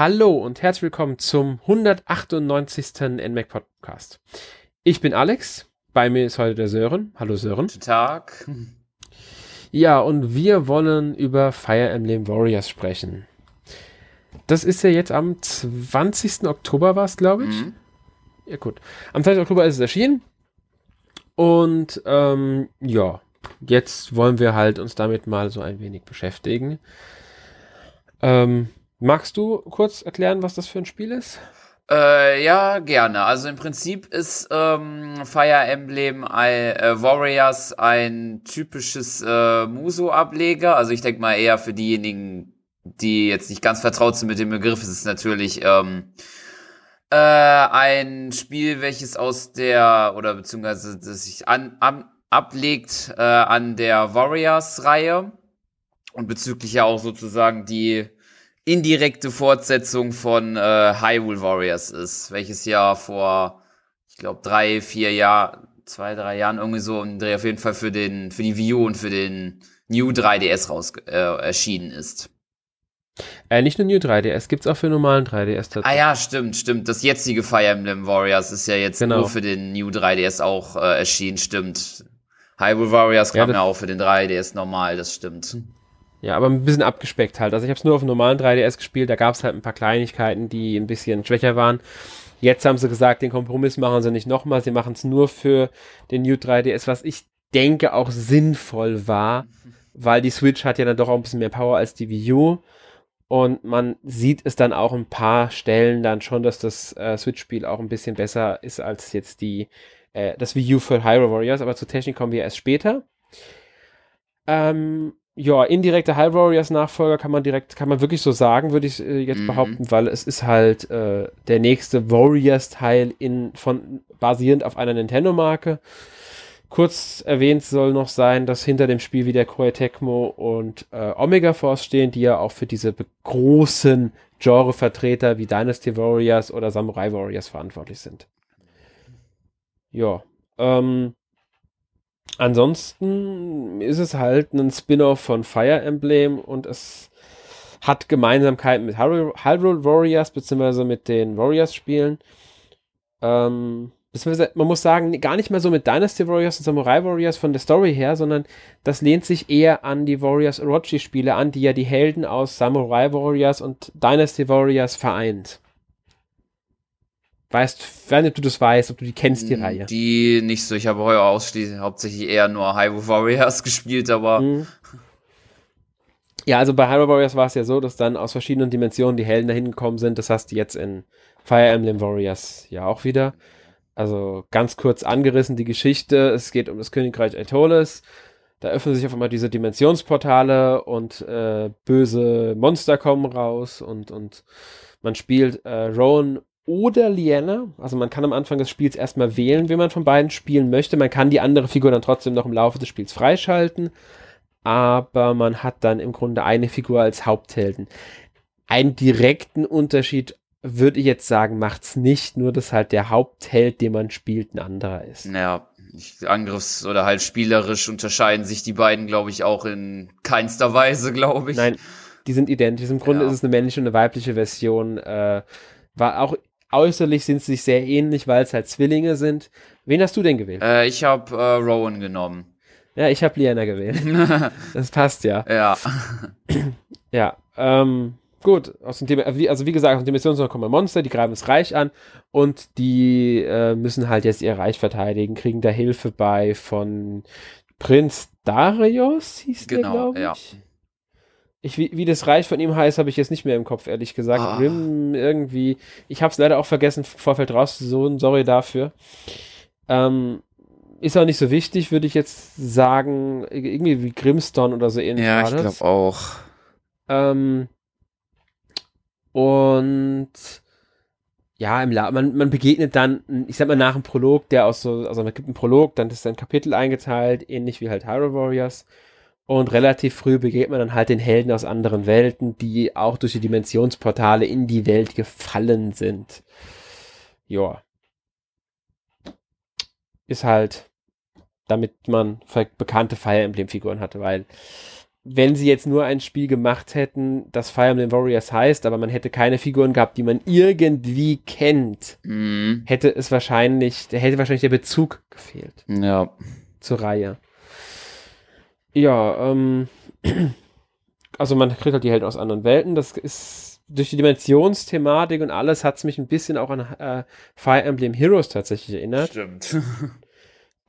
Hallo und herzlich willkommen zum 198. NMAC Podcast. Ich bin Alex, bei mir ist heute der Sören. Hallo Sören. Guten Tag. Ja, und wir wollen über Fire Emblem Warriors sprechen. Das ist ja jetzt am 20. Oktober war es, glaube ich. Mhm. Ja, gut. Am 20. Oktober ist es erschienen. Und ähm, ja, jetzt wollen wir halt uns damit mal so ein wenig beschäftigen. Ähm, Magst du kurz erklären, was das für ein Spiel ist? Äh, ja, gerne. Also im Prinzip ist ähm, Fire Emblem äh, Warriors ein typisches äh, Muso-Ableger. Also ich denke mal eher für diejenigen, die jetzt nicht ganz vertraut sind mit dem Begriff, ist es natürlich ähm, äh, ein Spiel, welches aus der oder beziehungsweise das sich an, an ablegt äh, an der Warriors-Reihe und bezüglich ja auch sozusagen die indirekte Fortsetzung von äh, Hyrule Warriors ist, welches ja vor, ich glaube, drei, vier Jahren, zwei, drei Jahren irgendwie so im Dreh auf jeden Fall für den, für die Wii U und für den New 3DS raus äh, erschienen ist. Äh, nicht nur New 3DS, gibt's auch für normalen 3DS tatsächlich. Ah ja, stimmt, stimmt. Das jetzige Fire Emblem Warriors ist ja jetzt genau. nur für den New 3DS auch äh, erschienen, stimmt. Hyrule Warriors kam ja, ja auch für den 3DS normal, das stimmt. Ja, aber ein bisschen abgespeckt halt. Also ich habe es nur auf dem normalen 3DS gespielt, da gab es halt ein paar Kleinigkeiten, die ein bisschen schwächer waren. Jetzt haben sie gesagt, den Kompromiss machen sie nicht nochmal, sie machen es nur für den New 3DS, was ich denke auch sinnvoll war, weil die Switch hat ja dann doch auch ein bisschen mehr Power als die Wii U. Und man sieht es dann auch ein paar Stellen dann schon, dass das äh, Switch-Spiel auch ein bisschen besser ist als jetzt die, äh, das Wii U für Hyrule Warriors, aber zur Technik kommen wir erst später. Ähm, ja, indirekte High Warriors Nachfolger kann man direkt, kann man wirklich so sagen, würde ich äh, jetzt mhm. behaupten, weil es ist halt äh, der nächste Warriors Teil in, von, basierend auf einer Nintendo Marke. Kurz erwähnt soll noch sein, dass hinter dem Spiel wieder Koei Tecmo und äh, Omega Force stehen, die ja auch für diese großen Genre-Vertreter wie Dynasty Warriors oder Samurai Warriors verantwortlich sind. Ja, ähm, Ansonsten ist es halt ein Spin-off von Fire Emblem und es hat Gemeinsamkeiten mit Hyrule Warriors beziehungsweise mit den Warriors-Spielen. Ähm, man muss sagen, gar nicht mehr so mit Dynasty Warriors und Samurai Warriors von der Story her, sondern das lehnt sich eher an die Warriors Orochi-Spiele an, die ja die Helden aus Samurai Warriors und Dynasty Warriors vereint. Weißt, wenn du das weißt, ob du die kennst, die mm, Reihe. Die nicht so. Ich habe heuer ausschließlich hauptsächlich eher nur Hyrule Warriors gespielt, aber. Mhm. Ja, also bei Hyrule Warriors war es ja so, dass dann aus verschiedenen Dimensionen die Helden dahin gekommen sind. Das hast du jetzt in Fire Emblem Warriors ja auch wieder. Also ganz kurz angerissen die Geschichte. Es geht um das Königreich Aetolis. Da öffnen sich auf einmal diese Dimensionsportale und äh, böse Monster kommen raus und, und man spielt äh, Rowan oder Liana. Also man kann am Anfang des Spiels erstmal wählen, wie man von beiden spielen möchte. Man kann die andere Figur dann trotzdem noch im Laufe des Spiels freischalten. Aber man hat dann im Grunde eine Figur als Haupthelden. Einen direkten Unterschied würde ich jetzt sagen, macht's nicht, nur dass halt der Hauptheld, den man spielt, ein anderer ist. Naja, Angriffs- oder halt spielerisch unterscheiden sich die beiden, glaube ich, auch in keinster Weise, glaube ich. Nein, die sind identisch. Im Grunde ja. ist es eine männliche und eine weibliche Version. Äh, war auch Äußerlich sind sie sich sehr ähnlich, weil es halt Zwillinge sind. Wen hast du denn gewählt? Äh, ich habe äh, Rowan genommen. Ja, ich habe Liana gewählt. das passt ja. Ja. ja, ähm, gut. Aus dem Thema, also wie gesagt, aus dem Missionszone kommen Monster, die greifen das Reich an und die äh, müssen halt jetzt ihr Reich verteidigen, kriegen da Hilfe bei von Prinz Darius, hieß genau, der, glaube ich. Ja. Ich, wie, wie das Reich von ihm heißt, habe ich jetzt nicht mehr im Kopf, ehrlich gesagt. Ah. Rim irgendwie. Ich habe es leider auch vergessen, Vorfeld rauszusuchen. Sorry dafür. Ähm, ist auch nicht so wichtig, würde ich jetzt sagen. Irgendwie wie Grimstone oder so ähnlich. Ja, ich glaube auch. Ähm, und ja, im La man, man begegnet dann, ich sag mal, nach dem Prolog, der aus so, also man gibt einen Prolog, dann ist ein Kapitel eingeteilt, ähnlich wie halt Hyrule Warriors. Und relativ früh begegnet man dann halt den Helden aus anderen Welten, die auch durch die Dimensionsportale in die Welt gefallen sind. Ja. Ist halt, damit man bekannte Fire Emblem Figuren hatte, weil wenn sie jetzt nur ein Spiel gemacht hätten, das Fire Emblem Warriors heißt, aber man hätte keine Figuren gehabt, die man irgendwie kennt, Mhm. hätte es wahrscheinlich, hätte wahrscheinlich der Bezug gefehlt Ja. zur Reihe. Ja, ähm, also man kriegt halt die Helden aus anderen Welten. Das ist durch die Dimensionsthematik und alles hat es mich ein bisschen auch an äh, Fire Emblem Heroes tatsächlich erinnert. Stimmt.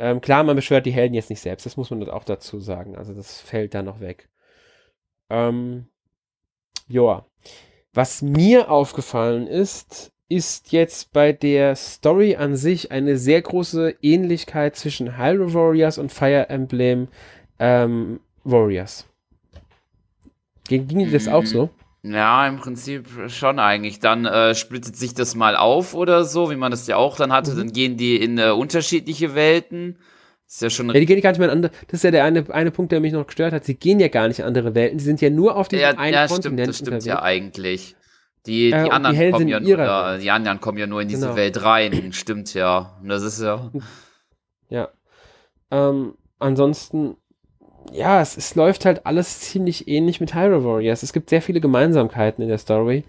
Ähm, klar, man beschwört die Helden jetzt nicht selbst, das muss man auch dazu sagen. Also das fällt da noch weg. Ähm, joa. Was mir aufgefallen ist, ist jetzt bei der Story an sich eine sehr große Ähnlichkeit zwischen Hyrule Warriors und Fire Emblem ähm, Warriors. Ging, ging dir das auch so? Ja, im Prinzip schon eigentlich. Dann äh, splittet sich das mal auf oder so, wie man das ja auch dann hatte. Mhm. Dann gehen die in äh, unterschiedliche Welten. Ist ja schon Ja, die gehen gar nicht mehr in andere. Das ist ja der eine, eine Punkt, der mich noch gestört hat. Sie gehen ja gar nicht in andere Welten. Sie sind ja nur auf diesem ja, einen ja, stimmt, Kontinent das stimmt unterwegs. ja eigentlich. Die, die Äh, die anderen Helden kommen ja nur, Welt. die anderen kommen ja nur in diese Genau. Welt rein. Stimmt ja. Und das ist ja. Ja. Ähm, ansonsten, ja, es, es läuft halt alles ziemlich ähnlich mit Hyrule Warriors. Es gibt sehr viele Gemeinsamkeiten in der Story.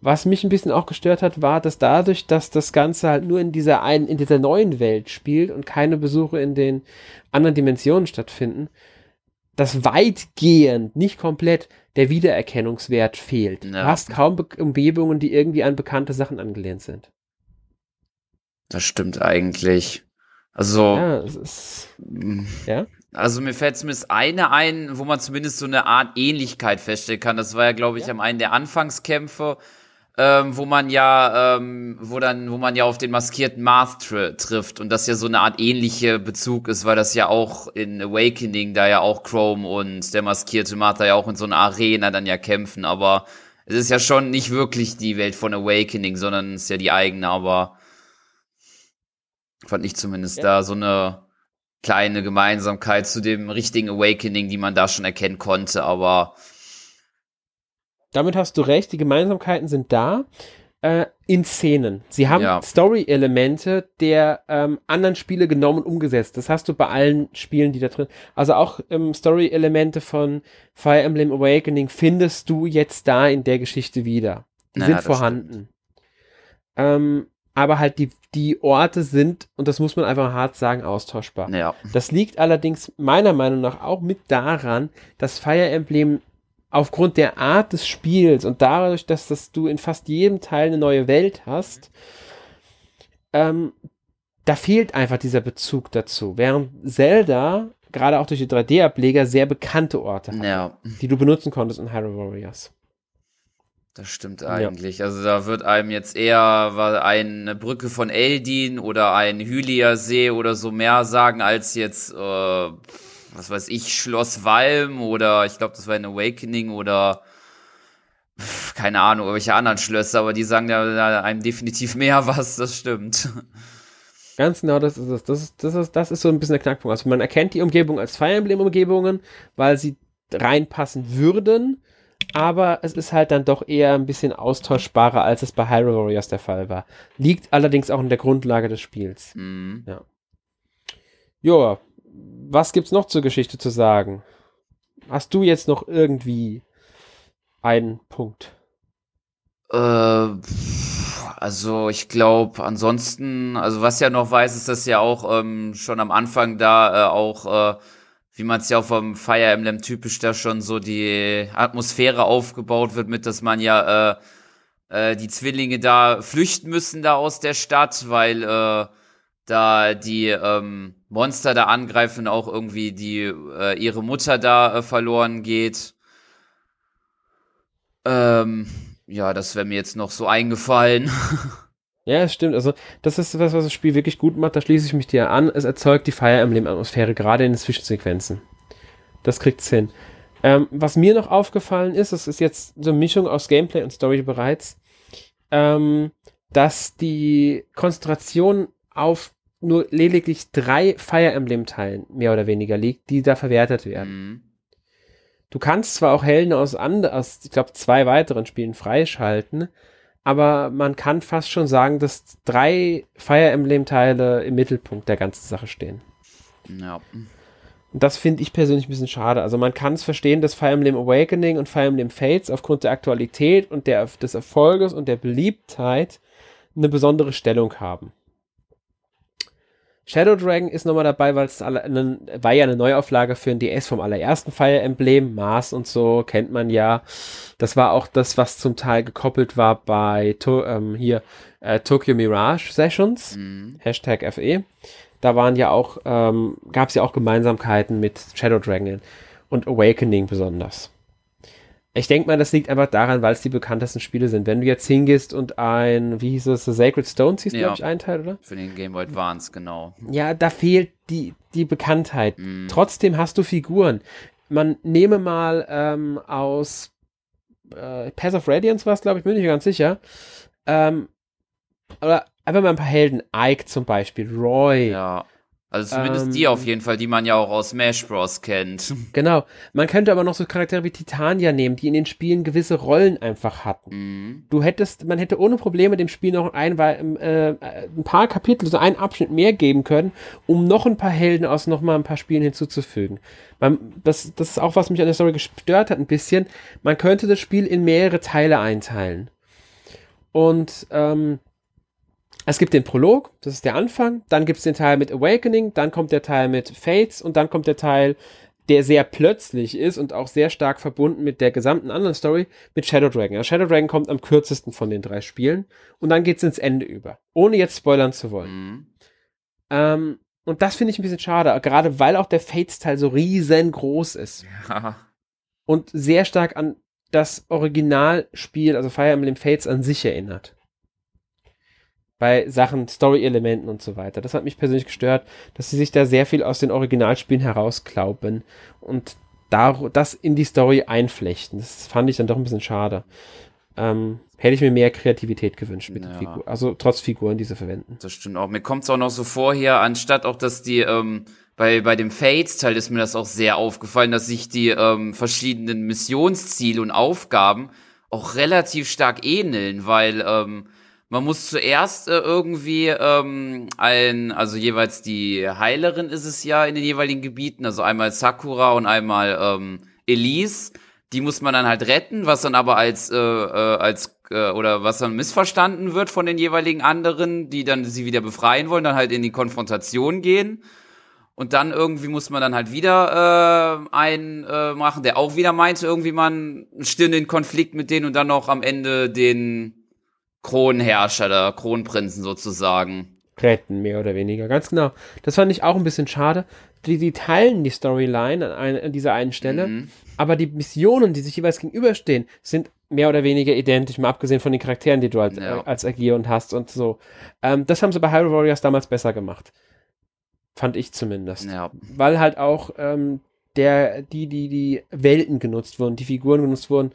Was mich ein bisschen auch gestört hat, war, dass dadurch, dass das Ganze halt nur in dieser einen, in dieser neuen Welt spielt und keine Besuche in den anderen Dimensionen stattfinden, dass weitgehend, nicht komplett, der Wiedererkennungswert fehlt. Du Ja. hast kaum Be Umgebungen, die irgendwie an bekannte Sachen angelehnt sind. Das stimmt eigentlich. Also. Ja, es ist, ja. Also mir fällt zumindest eine ein, wo man zumindest so eine Art Ähnlichkeit feststellen kann. Das war ja, glaube ich, Ja. am einen der Anfangskämpfe, ähm, wo man ja, ähm, wo dann, wo man ja auf den maskierten Marth tr trifft und das ja so eine Art ähnliche Bezug ist, weil das ja auch in Awakening da ja auch Chrome und der maskierte Marth da ja auch in so einer Arena dann ja kämpfen, aber es ist ja schon nicht wirklich die Welt von Awakening, sondern es ist ja die eigene, aber fand ich zumindest Ja. da so eine kleine Gemeinsamkeit zu dem richtigen Awakening, die man da schon erkennen konnte, aber Damit hast du recht, die Gemeinsamkeiten sind da äh, in Szenen. Sie haben Ja. Story-Elemente der ähm, anderen Spiele genommen und umgesetzt. Das hast du bei allen Spielen, die da drin. Also auch ähm, Story-Elemente von Fire Emblem Awakening findest du jetzt da in der Geschichte wieder. Die Ja, sind vorhanden. Ähm, aber halt die, die Orte sind, und das muss man einfach hart sagen, austauschbar. ja. Das liegt allerdings meiner Meinung nach auch mit daran, dass Fire Emblem aufgrund der Art des Spiels und dadurch, dass das du in fast jedem Teil eine neue Welt hast, ähm, da fehlt einfach dieser Bezug dazu. Während Zelda, gerade auch durch die 3D-Ableger, sehr bekannte Orte hat, Ja, die du benutzen konntest in Hyrule Warriors. Das stimmt eigentlich. Also da wird einem jetzt eher eine Brücke von Eldin oder ein Hylia See oder so mehr sagen, als jetzt, äh, was weiß ich, Schloss Walm oder ich glaube, das war ein Awakening oder keine Ahnung, irgendwelche anderen Schlösser, aber die sagen da, da einem definitiv mehr was, das stimmt. Ganz genau, das ist es. Das ist, das ist, das ist so ein bisschen der Knackpunkt. Also man erkennt die Umgebung als Fire Emblem-Umgebungen, weil sie reinpassen würden, aber es ist halt dann doch eher ein bisschen austauschbarer, als es bei Hyrule Warriors der Fall war. Liegt allerdings auch in der Grundlage des Spiels. Mhm. Joa, was gibt's noch zur Geschichte zu sagen? Hast du jetzt noch irgendwie einen Punkt? Äh, also ich glaube, ansonsten, also was ja noch weiß, ist, dass ja auch ähm, schon am Anfang da äh, auch, äh, wie man es ja auch vom Fire Emblem typisch da schon so die Atmosphäre aufgebaut wird, mit dass man ja äh, äh, die Zwillinge da flüchten müssen da aus der Stadt, weil äh, da die ähm, Monster da angreifen, auch irgendwie die äh, ihre Mutter da äh, verloren geht. Ähm, ja, das wäre mir jetzt noch so eingefallen. Ja, es stimmt. Also, das ist was, was das Spiel wirklich gut macht. Da schließe ich mich dir an. Es erzeugt die Fire Emblem-Atmosphäre, gerade in den Zwischensequenzen. Das kriegt's hin. Ähm, was mir noch aufgefallen ist, das ist jetzt so eine Mischung aus Gameplay und Story bereits, ähm, dass die Konzentration auf nur lediglich drei Fire Emblem-Teilen mehr oder weniger liegt, die da verwertet werden. Mhm. Du kannst zwar auch Helden aus, and aus ich glaube, zwei weiteren Spielen freischalten, aber man kann fast schon sagen, dass drei Fire Emblem-Teile im Mittelpunkt der ganzen Sache stehen. Ja. Und das finde ich persönlich ein bisschen schade. Also man kann es verstehen, dass Fire Emblem Awakening und Fire Emblem Fates aufgrund der Aktualität und der, des Erfolges und der Beliebtheit eine besondere Stellung haben. Shadow Dragon ist nochmal dabei, weil es war ja eine Neuauflage für ein DS vom allerersten Fire Emblem, Mars und so, kennt man ja. Das war auch das, was zum Teil gekoppelt war bei to ähm, hier äh, Tokyo Mirage Sessions, mhm. Hashtag FE. Da waren ja auch, ähm, gab es ja auch Gemeinsamkeiten mit Shadow Dragon und Awakening besonders. Ich denke mal, das liegt einfach daran, weil es die bekanntesten Spiele sind. Wenn du jetzt hingehst und ein, wie hieß es, The Sacred Stone siehst, ja, glaube ich, einen Teil, oder? Für den Game Boy Advance, genau. Ja, da fehlt die, die Bekanntheit. Mm. Trotzdem hast du Figuren. Man nehme mal ähm, aus äh, Pass of Radiance was, glaube ich, bin ich ganz sicher. Ähm, oder einfach mal ein paar Helden. Ike zum Beispiel, Roy. Ja. Also zumindest ähm, die auf jeden Fall, die man ja auch aus Smash Bros. kennt. Genau. Man könnte aber noch so Charaktere wie Titania nehmen, die in den Spielen gewisse Rollen einfach hatten. Mhm. Du hättest, man hätte ohne Probleme dem Spiel noch ein, äh, ein paar Kapitel, so einen Abschnitt mehr geben können, um noch ein paar Helden aus noch mal ein paar Spielen hinzuzufügen. Man, das, das ist auch, was mich an der Story gestört hat, ein bisschen. Man könnte das Spiel in mehrere Teile einteilen. Und ähm, es gibt den Prolog, das ist der Anfang, dann gibt es den Teil mit Awakening, dann kommt der Teil mit Fates und dann kommt der Teil, der sehr plötzlich ist und auch sehr stark verbunden mit der gesamten anderen Story mit Shadow Dragon. Ja, Shadow Dragon kommt am kürzesten von den drei Spielen und dann geht es ins Ende über, ohne jetzt spoilern zu wollen. Mhm. Ähm, und das finde ich ein bisschen schade, gerade weil auch der Fates-Teil so riesengroß ist. Ja. Und sehr stark an das Originalspiel, also Fire Emblem Fates an sich erinnert bei Sachen, Story-Elementen und so weiter. Das hat mich persönlich gestört, dass sie sich da sehr viel aus den Originalspielen herausklauben und da, das in die Story einflechten. Das fand ich dann doch ein bisschen schade. Ähm, hätte ich mir mehr Kreativität gewünscht mit ja. Figur, also trotz Figuren, die sie verwenden. Das stimmt auch. Mir kommt es auch noch so vorher, anstatt auch, dass die ähm, bei, bei dem Fates-Teil ist mir das auch sehr aufgefallen, dass sich die ähm, verschiedenen Missionsziele und Aufgaben auch relativ stark ähneln, weil ähm, man muss zuerst äh, irgendwie ähm, ein, also jeweils die Heilerin ist es ja in den jeweiligen Gebieten, also einmal Sakura und einmal ähm, Elise. Die muss man dann halt retten, was dann aber als äh, äh, als äh, oder was dann missverstanden wird von den jeweiligen anderen, die dann sie wieder befreien wollen, dann halt in die Konfrontation gehen. Und dann irgendwie muss man dann halt wieder äh, einen äh, machen, der auch wieder meinte, irgendwie man stillen den Konflikt mit denen und dann noch am Ende den Kronherrscher, der Kronprinzen sozusagen. Retten, mehr oder weniger, ganz genau. Das fand ich auch ein bisschen schade. Die, die teilen die Storyline an, ein, an dieser einen Stelle, mhm. aber die Missionen, die sich jeweils gegenüberstehen, sind mehr oder weniger identisch, mal abgesehen von den Charakteren, die du als, ja. äh, als agierend hast und so. Ähm, das haben sie bei Hyrule Warriors damals besser gemacht. Fand ich zumindest. Ja. Weil halt auch ähm, der, die, die, die Welten genutzt wurden, die Figuren genutzt wurden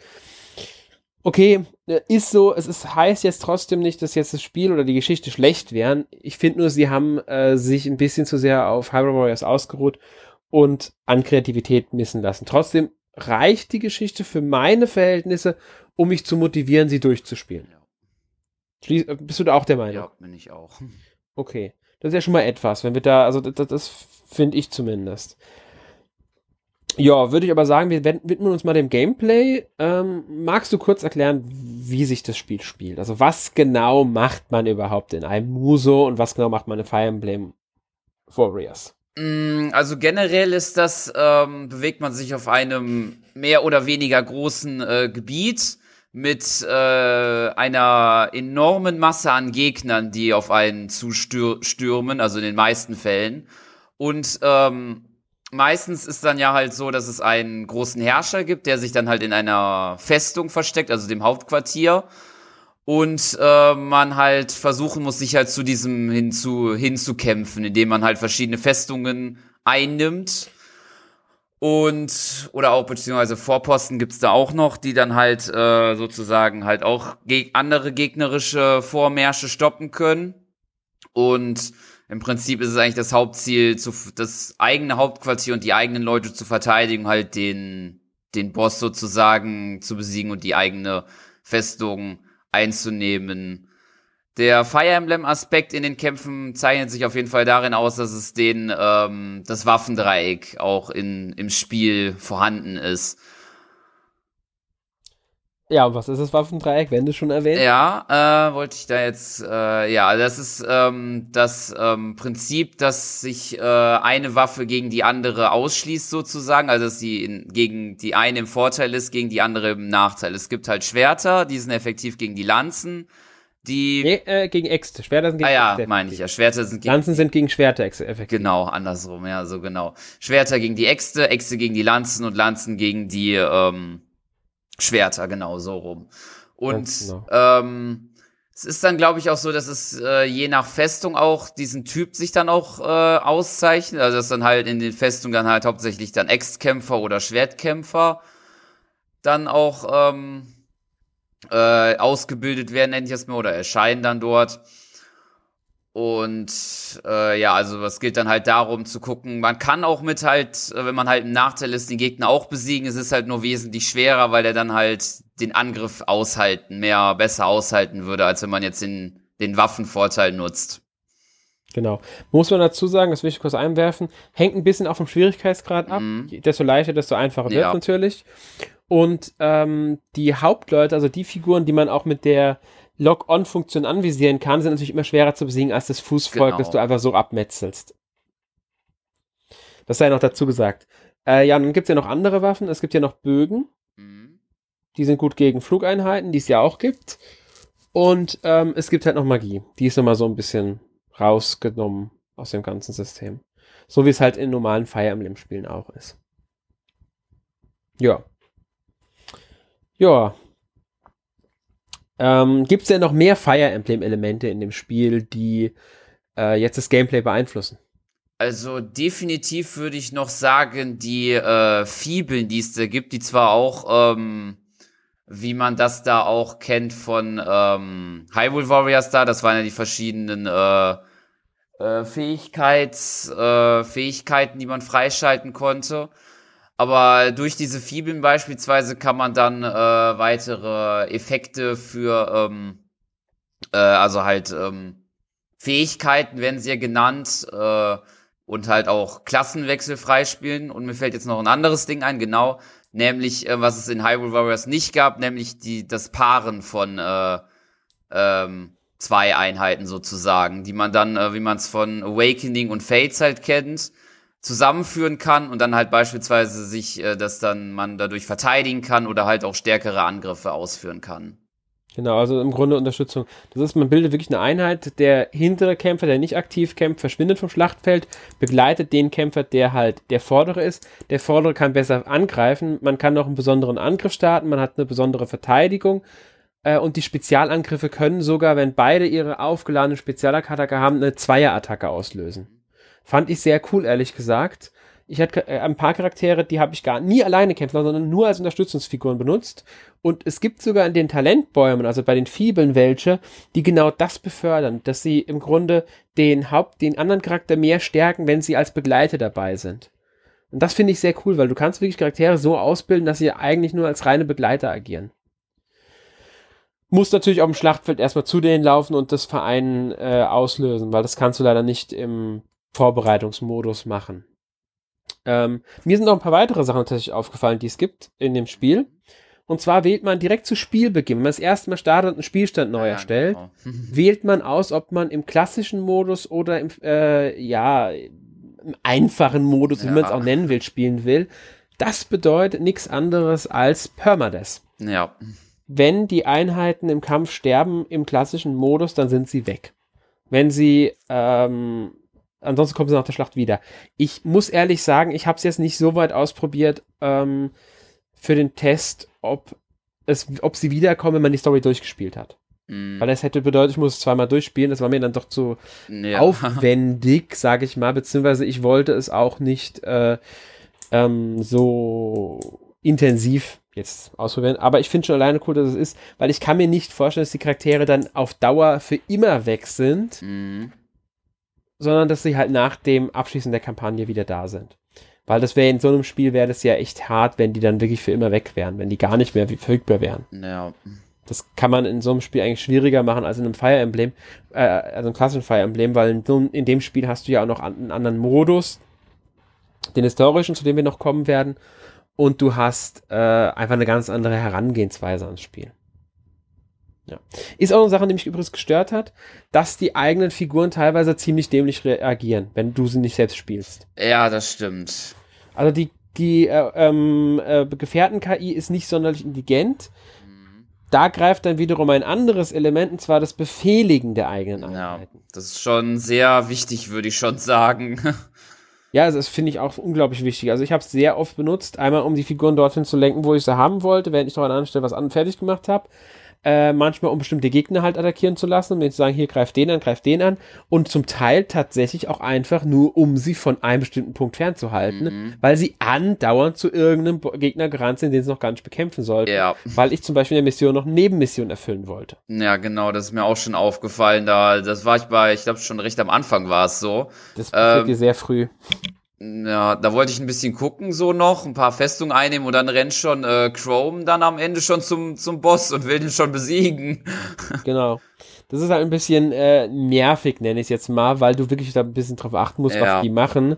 okay, äh, ist so, es ist, heißt jetzt trotzdem nicht, dass jetzt das Spiel oder die Geschichte schlecht wären. Ich finde nur, sie haben äh, sich ein bisschen zu sehr auf Hyrule Warriors ausgeruht und an Kreativität missen lassen. Trotzdem reicht die Geschichte für meine Verhältnisse, um mich zu motivieren, sie durchzuspielen. Ja. Äh, bist du da auch der Meinung? Ja, bin ich auch. Okay. Das ist ja schon mal etwas, wenn wir da, also das, das finde ich zumindest. Ja, würde ich aber sagen, wir widmen uns mal dem Gameplay. Ähm, magst du kurz erklären, wie sich das Spiel spielt? Also was genau macht man überhaupt in einem Muso und was genau macht man in Fire Emblem Warriors? Mm, also generell ist das, ähm, bewegt man sich auf einem mehr oder weniger großen äh, Gebiet mit äh, einer enormen Masse an Gegnern, die auf einen zustürmen, also in den meisten Fällen. Und ähm, meistens ist dann ja halt so, dass es einen großen Herrscher gibt, der sich dann halt in einer Festung versteckt, also dem Hauptquartier. Und äh, man halt versuchen muss, sich halt zu diesem hinzu, hinzukämpfen, indem man halt verschiedene Festungen einnimmt. Und, oder auch beziehungsweise Vorposten gibt's da auch noch, die dann halt äh, sozusagen halt auch geg andere gegnerische Vormärsche stoppen können. Und im Prinzip ist es eigentlich das Hauptziel, zu, das eigene Hauptquartier und die eigenen Leute zu verteidigen, halt den, den Boss sozusagen zu besiegen und die eigene Festung einzunehmen. Der Fire Emblem-Aspekt in den Kämpfen zeichnet sich auf jeden Fall darin aus, dass es den ähm, das Waffendreieck auch in, im Spiel vorhanden ist. Ja, und was ist das Waffendreieck, wenn du schon erwähnt? Ja, äh, wollte ich da jetzt, äh, ja, das ist ähm, das ähm, Prinzip, dass sich äh, eine Waffe gegen die andere ausschließt sozusagen, also dass sie in, gegen die eine im Vorteil ist, gegen die andere im Nachteil. Es gibt halt Schwerter, die sind effektiv gegen die Lanzen, die... Nee, äh, gegen Äxte. Schwerter sind gegen ah Äxte. ja, meine ich ja, Schwerter sind gegen... Lanzen sind gegen Schwerter effektiv. Genau, andersrum, ja, so genau. Schwerter gegen die Äxte, Äxte gegen die Lanzen und Lanzen gegen die, ähm, Schwerter, genau, so rum. Und genau. ähm, es ist dann, glaube ich, auch so, dass es äh, je nach Festung auch diesen Typ sich dann auch äh, auszeichnet. Also dass dann halt in den Festungen dann halt hauptsächlich dann Extkämpfer oder Schwertkämpfer dann auch ähm, äh, ausgebildet werden, nenne ich es mal, oder erscheinen dann dort. Und äh, ja, also es geht dann halt darum zu gucken, man kann auch mit halt, äh, wenn man halt im Nachteil ist, den Gegner auch besiegen. Es ist halt nur wesentlich schwerer, weil er dann halt den Angriff aushalten, mehr besser aushalten würde, als wenn man jetzt den, den Waffenvorteil nutzt. Genau. Muss man dazu sagen, das will ich kurz einwerfen, hängt ein bisschen auf dem Schwierigkeitsgrad ab. Mhm. Desto leichter, desto einfacher wird Ja. natürlich. Und ähm, die Hauptleute, also die Figuren, die man auch mit der Lock-on-Funktion anvisieren kann, sind natürlich immer schwerer zu besiegen als das Fußvolk, Genau. das du einfach so abmetzelst. Das sei noch dazu gesagt. Äh, ja, und dann gibt es ja noch andere Waffen. Es gibt ja noch Bögen. Mhm. Die sind gut gegen Flugeinheiten, die es ja auch gibt. Und ähm, es gibt halt noch Magie. Die ist nochmal so ein bisschen rausgenommen aus dem ganzen System. So wie es halt in normalen Fire Emblem-Spielen auch ist. Ja. Ja. Ähm, gibt es denn noch mehr Fire Emblem-Elemente in dem Spiel, die äh, jetzt das Gameplay beeinflussen? Also definitiv würde ich noch sagen, die äh, Fibeln, die es da gibt, die zwar auch, ähm, wie man das da auch kennt von ähm, Hyrule Warriors da, das waren ja die verschiedenen äh, äh, Fähigkeits, äh, Fähigkeiten, die man freischalten konnte. Aber durch diese Fibeln beispielsweise kann man dann äh, weitere Effekte für, ähm, äh, also halt ähm, Fähigkeiten werden sie ja genannt, äh, und halt auch Klassenwechsel freispielen. Und mir fällt jetzt noch ein anderes Ding ein, genau, nämlich äh, was es in Hyrule Warriors nicht gab, nämlich die das Paaren von äh, ähm, zwei Einheiten sozusagen, die man dann, äh, wie man es von Awakening und Fates halt kennt, zusammenführen kann und dann halt beispielsweise sich äh, das dann man dadurch verteidigen kann oder halt auch stärkere Angriffe ausführen kann. Genau, also im Grunde Unterstützung. Das ist, man bildet wirklich eine Einheit. Der hintere Kämpfer, der nicht aktiv kämpft, verschwindet vom Schlachtfeld, begleitet den Kämpfer, der halt der vordere ist. Der vordere kann besser angreifen. Man kann noch einen besonderen Angriff starten. Man hat eine besondere Verteidigung. Äh, und die Spezialangriffe können sogar, wenn beide ihre aufgeladene Spezialattacke haben, eine Zweierattacke auslösen. Fand ich sehr cool, ehrlich gesagt. Ich hatte äh, ein paar Charaktere, die habe ich gar nie alleine kämpfen, sondern nur als Unterstützungsfiguren benutzt. Und es gibt sogar in den Talentbäumen, also bei den Fibeln, welche, die genau das befördern, dass sie im Grunde den Haupt, den anderen Charakter mehr stärken, wenn sie als Begleiter dabei sind. Und das finde ich sehr cool, weil du kannst wirklich Charaktere so ausbilden, dass sie eigentlich nur als reine Begleiter agieren. Muss natürlich auf dem Schlachtfeld erstmal zu denen laufen und das Verein äh, auslösen, weil das kannst du leider nicht im Vorbereitungsmodus machen. Ähm, mir sind noch ein paar weitere Sachen tatsächlich aufgefallen, die es gibt in dem Spiel. Und zwar wählt man direkt zu Spielbeginn, wenn man das erste Mal startet und einen Spielstand neu Ja, erstellt, genau. wählt man aus, ob man im klassischen Modus oder im, äh, ja, im einfachen Modus, wie Ja. man es auch nennen will, spielen will. Das bedeutet nichts anderes als Permadeath. Ja. Wenn die Einheiten im Kampf sterben im klassischen Modus, dann sind sie weg. Wenn sie, ähm, ansonsten kommen sie nach der Schlacht wieder. Ich muss ehrlich sagen, ich habe es jetzt nicht so weit ausprobiert ähm, für den Test, ob, es, ob sie wiederkommen, wenn man die Story durchgespielt hat. Mm, Weil das hätte bedeutet, ich muss es zweimal durchspielen. Das war mir dann doch zu ja. aufwendig, sage ich mal, beziehungsweise ich wollte es auch nicht äh, ähm, so intensiv jetzt ausprobieren. Aber ich finde schon alleine cool, dass es ist, weil ich kann mir nicht vorstellen, dass die Charaktere dann auf Dauer für immer weg sind, Mm, sondern dass sie halt nach dem Abschließen der Kampagne wieder da sind. Weil das wäre in so einem Spiel wäre das ja echt hart, wenn die dann wirklich für immer weg wären, wenn die gar nicht mehr verfügbar wären. ja. Das kann man in so einem Spiel eigentlich schwieriger machen als in einem Fire Emblem, äh, also einem klassischen Fire Emblem, weil in, in dem Spiel hast du ja auch noch einen anderen Modus, den historischen, zu dem wir noch kommen werden, und du hast äh, einfach eine ganz andere Herangehensweise ans Spiel. Ja. Ist auch eine Sache, die mich übrigens gestört hat, dass die eigenen Figuren teilweise ziemlich dämlich reagieren, wenn du sie nicht selbst spielst. Ja, das stimmt. Also die, die äh, ähm, äh, Gefährten-KI ist nicht sonderlich intelligent. Mhm. Da greift dann wiederum ein anderes Element, und zwar das Befehligen der eigenen Einheiten. Ja, das ist schon sehr wichtig, würde ich schon sagen. Ja, also das finde ich auch unglaublich wichtig. Also ich habe es sehr oft benutzt, einmal um die Figuren dorthin zu lenken, wo ich sie haben wollte, während ich noch an einer Stelle was an fertig gemacht habe äh, manchmal um bestimmte Gegner halt attackieren zu lassen, um mir zu sagen, hier greift den an, greift den an und zum Teil tatsächlich auch einfach nur, um sie von einem bestimmten Punkt fernzuhalten, mhm. weil sie andauernd zu irgendeinem Gegner gerannt sind, den sie noch gar nicht bekämpfen sollten, ja. weil ich zum Beispiel in der Mission noch eine Nebenmission erfüllen wollte. Ja, genau, das ist mir auch schon aufgefallen, da, das war ich bei, ich glaube schon recht am Anfang war es so. Das passiert ähm, dir sehr früh. Ja, da wollte ich ein bisschen gucken, so noch, ein paar Festungen einnehmen und dann rennt schon äh, Chrome dann am Ende schon zum, zum Boss und will den schon besiegen. Genau. Das ist halt ein bisschen äh, nervig, nenne ich es jetzt mal, weil du wirklich da ein bisschen drauf achten musst, ja. was die machen.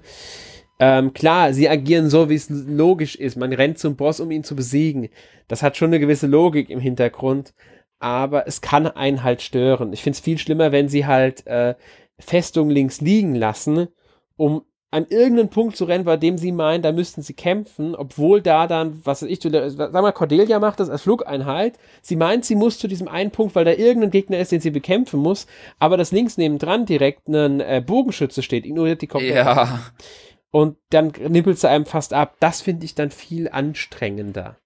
Ähm, klar, sie agieren so, wie es logisch ist. Man rennt zum Boss, um ihn zu besiegen. Das hat schon eine gewisse Logik im Hintergrund, aber es kann einen halt stören. Ich finde es viel schlimmer, wenn sie halt äh, Festung links liegen lassen, um an irgendeinen Punkt zu rennen, bei dem sie meinen, da müssten sie kämpfen, obwohl da dann, was weiß ich, sag mal, Cordelia macht das als Flugeinheit. Sie meint, sie muss zu diesem einen Punkt, weil da irgendein Gegner ist, den sie bekämpfen muss, aber das links nebendran direkt ein äh, Bogenschütze steht, ignoriert die komplett. Ja. Und dann nippelt sie einem fast ab. Das finde ich dann viel anstrengender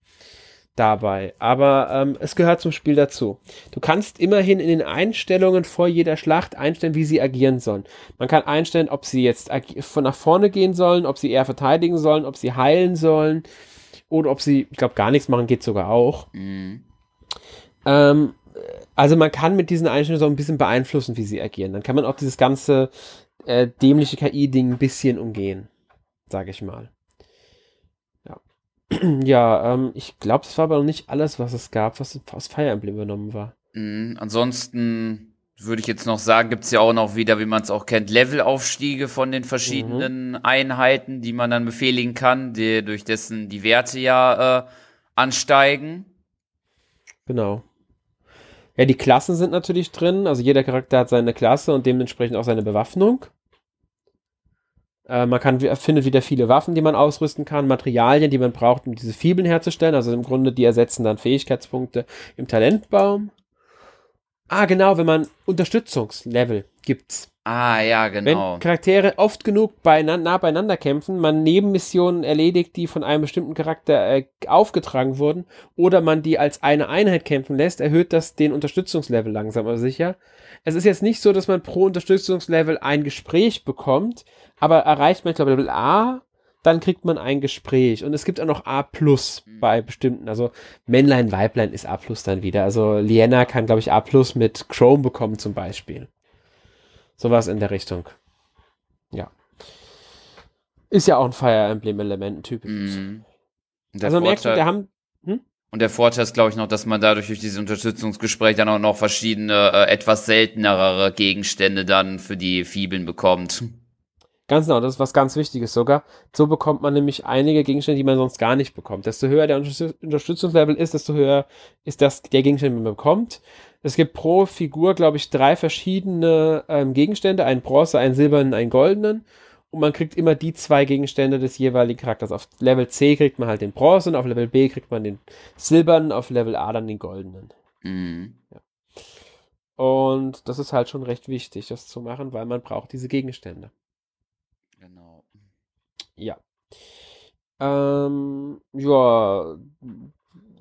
dabei. Aber ähm, es gehört zum Spiel dazu. Du kannst immerhin in den Einstellungen vor jeder Schlacht einstellen, wie sie agieren sollen. Man kann einstellen, ob sie jetzt von nach vorne gehen sollen, ob sie eher verteidigen sollen, ob sie heilen sollen oder ob sie, ich glaube, gar nichts machen, geht sogar auch. Mhm. Ähm, also man kann mit diesen Einstellungen so ein bisschen beeinflussen, wie sie agieren. Dann kann man auch dieses ganze äh, dämliche KI-Ding ein bisschen umgehen, sage ich mal. Ja, ähm, ich glaube, es war aber noch nicht alles, was es gab, was aus Fire Emblem übernommen war. Mhm, ansonsten würde ich jetzt noch sagen, gibt es ja auch noch wieder, wie man es auch kennt, Levelaufstiege von den verschiedenen mhm. Einheiten, die man dann befehligen kann, die, durch dessen die Werte ja äh, ansteigen. Genau. Ja, die Klassen sind natürlich drin. Also jeder Charakter hat seine Klasse und dementsprechend auch seine Bewaffnung. Äh, man kann, findet wieder viele Waffen, die man ausrüsten kann, Materialien, die man braucht, um diese Fibeln herzustellen. Also im Grunde, die ersetzen dann Fähigkeitspunkte im Talentbaum. Ah, genau, wenn man Unterstützungslevel gibt's. Ah, ja, genau. Wenn Charaktere oft genug beieinander, nah beieinander kämpfen, man Nebenmissionen erledigt, die von einem bestimmten Charakter äh, aufgetragen wurden, oder man die als eine Einheit kämpfen lässt, erhöht das den Unterstützungslevel langsam aber sicher. Es ist jetzt nicht so, dass man pro Unterstützungslevel ein Gespräch bekommt, aber erreicht man, ich glaube, Level A, dann kriegt man ein Gespräch. Und es gibt auch noch A plus mhm. bei bestimmten, also Männlein, Weiblein ist A plus dann wieder. Also Liena kann, glaube ich, A plus mit Chrome bekommen zum Beispiel. Sowas in der Richtung. Ja. Ist ja auch ein Fire Emblem-Element, ein typisches. Mhm. Also man merkt, wir haben. Hm? Und der Vorteil ist, glaube ich, noch, dass man dadurch durch dieses Unterstützungsgespräch dann auch noch verschiedene, äh, etwas seltenere Gegenstände dann für die Fibeln bekommt. Ganz genau, das ist was ganz Wichtiges sogar. So bekommt man nämlich einige Gegenstände, die man sonst gar nicht bekommt. Desto höher der Unterstützungslevel ist, desto höher ist das der Gegenstand, den man bekommt. Es gibt pro Figur, glaube ich, drei verschiedene ähm, Gegenstände, einen Bronze, einen silbernen, einen goldenen. Und man kriegt immer die zwei Gegenstände des jeweiligen Charakters. Auf Level C kriegt man halt den Bronze, auf Level B kriegt man den silbernen, auf Level A dann den goldenen. Mhm. Ja. Und das ist halt schon recht wichtig, das zu machen, weil man braucht diese Gegenstände. Ja. Ähm, ja.